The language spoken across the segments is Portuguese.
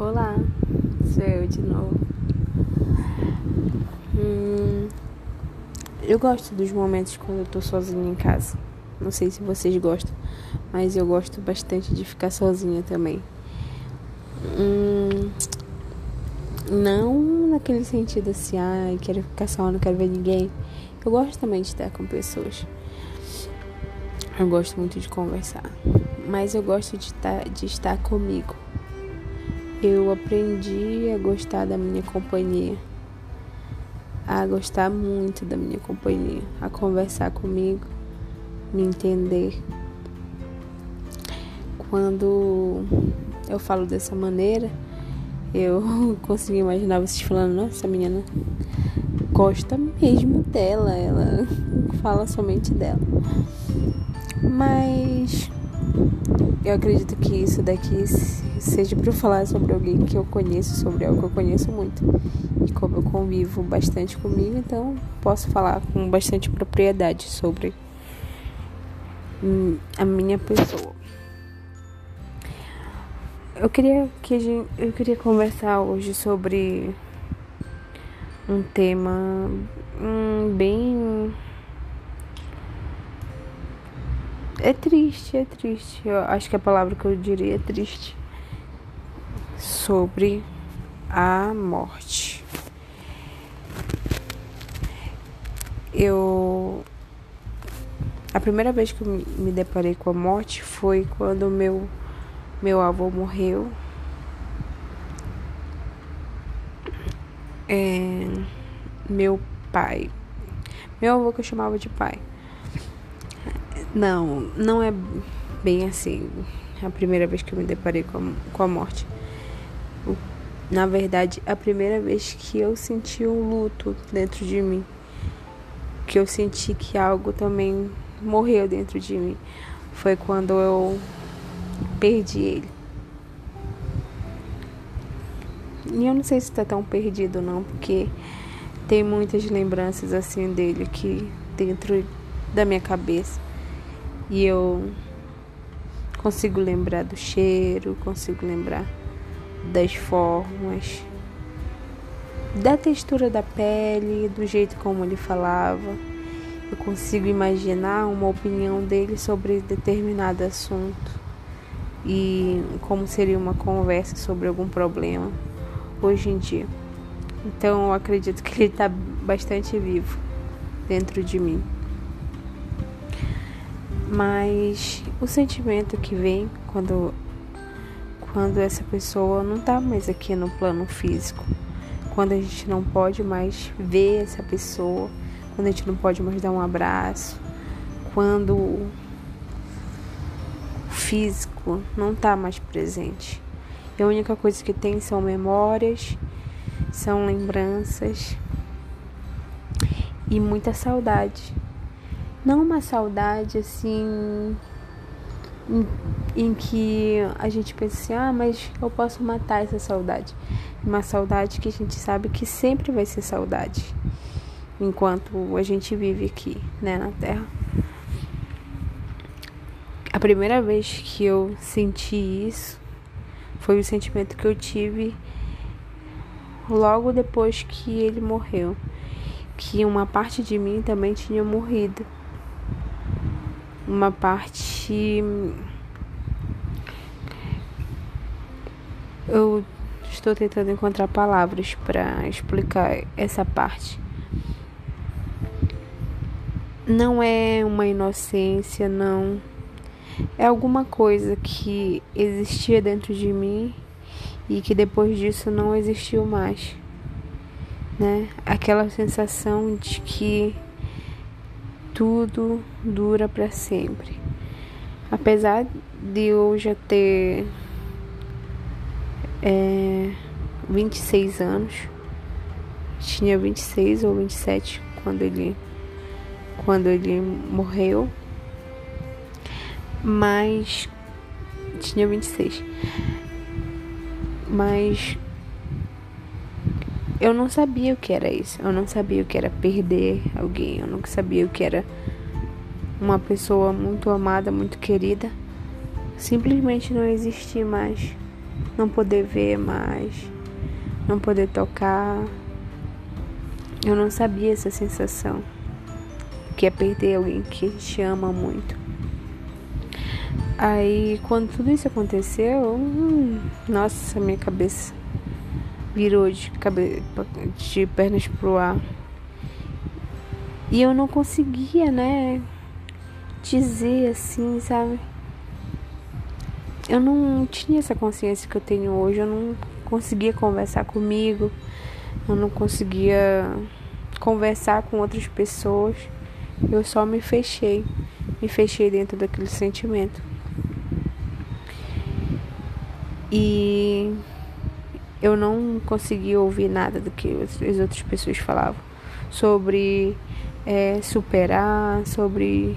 Olá, sou eu de novo. Hum, eu gosto dos momentos quando eu tô sozinha em casa. Não sei se vocês gostam, mas eu gosto bastante de ficar sozinha também. Hum, não naquele sentido assim, ai, ah, quero ficar só, não quero ver ninguém. Eu gosto também de estar com pessoas. Eu gosto muito de conversar, mas eu gosto de de estar comigo eu aprendi a gostar da minha companhia, a gostar muito da minha companhia, a conversar comigo, me entender. Quando eu falo dessa maneira, eu consigo imaginar vocês falando, nossa, essa menina gosta mesmo dela, ela fala somente dela. Mas eu acredito que isso daqui seja para falar sobre alguém que eu conheço, sobre algo que eu conheço muito. E como eu convivo bastante comigo, então posso falar com bastante propriedade sobre a minha pessoa. Eu queria que gente, eu queria conversar hoje sobre um tema um, bem é triste, é triste. Eu acho que a palavra que eu diria é triste. Sobre a morte. Eu. A primeira vez que eu me deparei com a morte foi quando meu, meu avô morreu. É, meu pai. Meu avô que eu chamava de pai não, não é bem assim. A primeira vez que eu me deparei com a, com a morte. Na verdade, a primeira vez que eu senti um luto dentro de mim. Que eu senti que algo também morreu dentro de mim. Foi quando eu perdi ele. E eu não sei se está tão perdido não, porque tem muitas lembranças assim dele aqui dentro da minha cabeça. E eu consigo lembrar do cheiro, consigo lembrar das formas, da textura da pele, do jeito como ele falava. Eu consigo imaginar uma opinião dele sobre determinado assunto e como seria uma conversa sobre algum problema hoje em dia. Então eu acredito que ele está bastante vivo dentro de mim. Mas o sentimento que vem quando quando essa pessoa não está mais aqui no plano físico, quando a gente não pode mais ver essa pessoa, quando a gente não pode mais dar um abraço, quando o físico não está mais presente. E a única coisa que tem são memórias, são lembranças e muita saudade. Não uma saudade assim em, em, que a gente pensa assim, ah, mas eu posso matar essa saudade. Uma saudade que a gente sabe que sempre vai ser saudade enquanto a gente vive aqui, né, na Terra. A primeira vez que eu senti isso foi o sentimento que eu tive logo depois que ele morreu, que uma parte de mim também tinha morrido uma parte. Eu estou tentando encontrar palavras para explicar essa parte. Não é uma inocência, não. É alguma coisa que existia dentro de mim e que depois disso não existiu mais. Né? Aquela sensação de que tudo dura para sempre. Apesar de eu já ter é, 26 anos, tinha 26 ou 27 quando ele quando ele morreu, mas tinha 26. Mas eu não sabia o que era isso. Eu não sabia o que era perder alguém. Eu não sabia o que era uma pessoa muito amada, muito querida, simplesmente não existir mais não poder ver mais, não poder tocar. Eu não sabia essa sensação, que é perder alguém que te ama muito. Aí, quando tudo isso aconteceu, hum, nossa, minha cabeça virou de, cabe de pernas pro ar. E eu não conseguia, né, dizer assim, sabe? Eu não tinha essa consciência que eu tenho hoje, eu não conseguia conversar comigo, eu não conseguia conversar com outras pessoas. Eu só me fechei, me fechei dentro daquele sentimento. E eu não conseguia ouvir nada do que as outras pessoas falavam sobre é, superar, sobre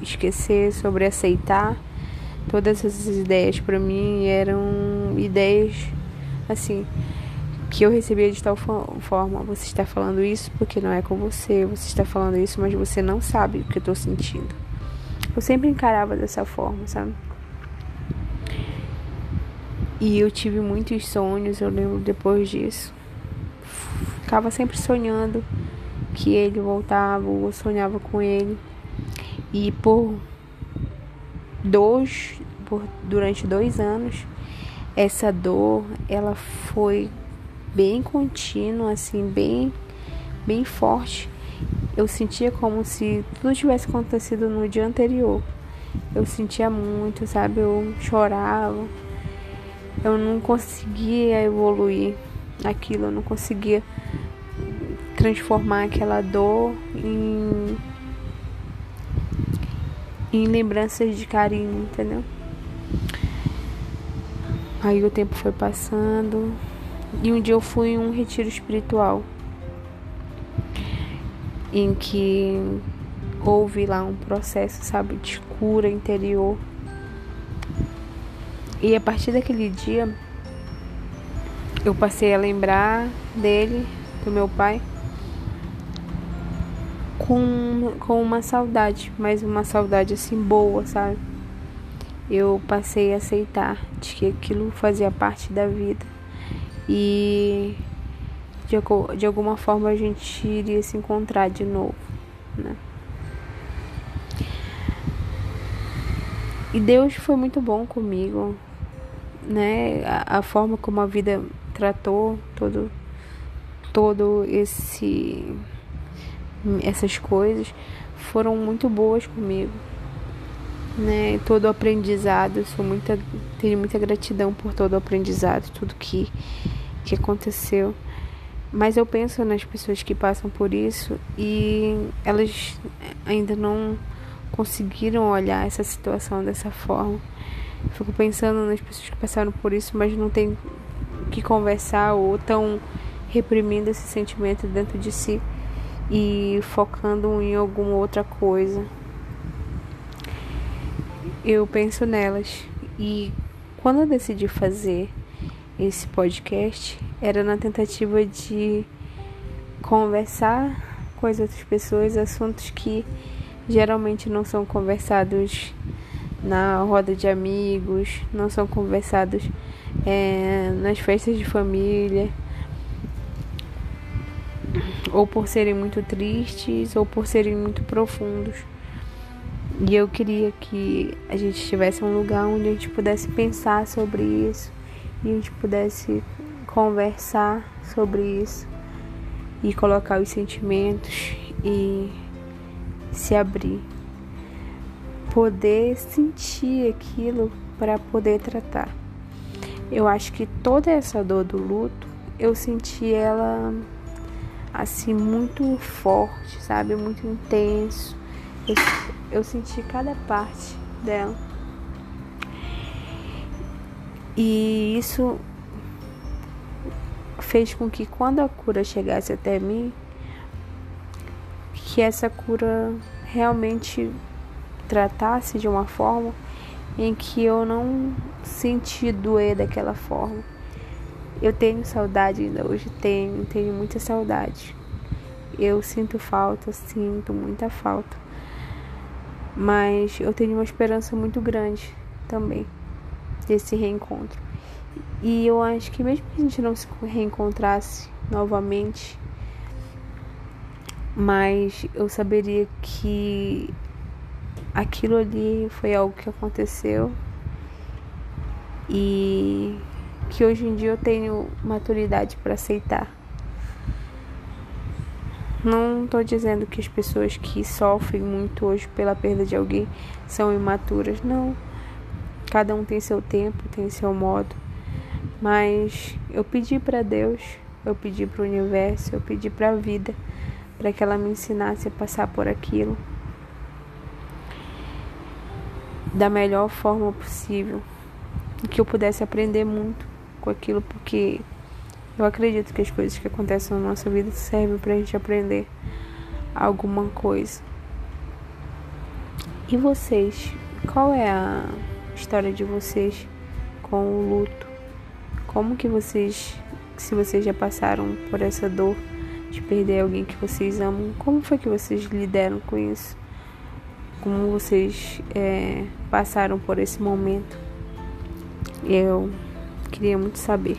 esquecer, sobre aceitar. Todas essas ideias para mim eram ideias assim que eu recebia de tal forma. Você está falando isso porque não é com você. Você está falando isso, mas você não sabe o que eu estou sentindo. Eu sempre encarava dessa forma, sabe? E eu tive muitos sonhos, eu lembro depois disso. Ficava sempre sonhando que ele voltava, eu sonhava com ele. E por dois, por, durante dois anos, essa dor, ela foi bem contínua, assim, bem, bem forte. Eu sentia como se tudo tivesse acontecido no dia anterior. Eu sentia muito, sabe? Eu chorava eu não conseguia evoluir aquilo, eu não conseguia transformar aquela dor em, em lembranças de carinho, entendeu? Aí o tempo foi passando e um dia eu fui em um retiro espiritual em que houve lá um processo, sabe, de cura interior e a partir daquele dia, eu passei a lembrar dele, do meu pai, com, com uma saudade, mas uma saudade assim boa, sabe? Eu passei a aceitar de que aquilo fazia parte da vida e de, de alguma forma a gente iria se encontrar de novo, né? E Deus foi muito bom comigo né, a, a forma como a vida tratou todo todo esse essas coisas foram muito boas comigo né todo o aprendizado sou muita tenho muita gratidão por todo o aprendizado tudo que que aconteceu. Mas eu penso nas pessoas que passam por isso e elas ainda não conseguiram olhar essa situação dessa forma Fico pensando nas pessoas que passaram por isso, mas não tem que conversar ou estão reprimindo esse sentimento dentro de si e focando em alguma outra coisa. Eu penso nelas e quando eu decidi fazer esse podcast era na tentativa de conversar com as outras pessoas assuntos que geralmente não são conversados na roda de amigos, não são conversados é, nas festas de família, ou por serem muito tristes, ou por serem muito profundos. E eu queria que a gente tivesse um lugar onde a gente pudesse pensar sobre isso e a gente pudesse conversar sobre isso e colocar os sentimentos e se abrir poder sentir aquilo para poder tratar. Eu acho que toda essa dor do luto, eu senti ela assim muito forte, sabe? Muito intenso. Eu, eu senti cada parte dela. E isso fez com que quando a cura chegasse até mim, que essa cura realmente tratasse de uma forma em que eu não senti doer daquela forma. Eu tenho saudade ainda hoje, tenho, tenho muita saudade. Eu sinto falta, sinto muita falta. Mas eu tenho uma esperança muito grande também desse reencontro. E eu acho que mesmo que a gente não se reencontrasse novamente, mas eu saberia que aquilo ali foi algo que aconteceu e que hoje em dia eu tenho maturidade para aceitar. Não estou dizendo que as pessoas que sofrem muito hoje pela perda de alguém são imaturas, não. Cada um tem seu tempo, tem seu modo. Mas eu pedi para Deus, eu pedi para o universo, eu pedi para a vida, para que ela me ensinasse a passar por aquilo da melhor forma possível que eu pudesse aprender muito com aquilo, porque eu acredito que as coisas que acontecem na nossa vida servem para a gente aprender alguma coisa. E vocês? Qual é a história de vocês com o luto? Como que vocês, se vocês já passaram por essa dor de perder alguém que vocês amam, como foi que vocês lidaram com isso? Como vocês é, passaram por esse momento? Eu queria muito saber.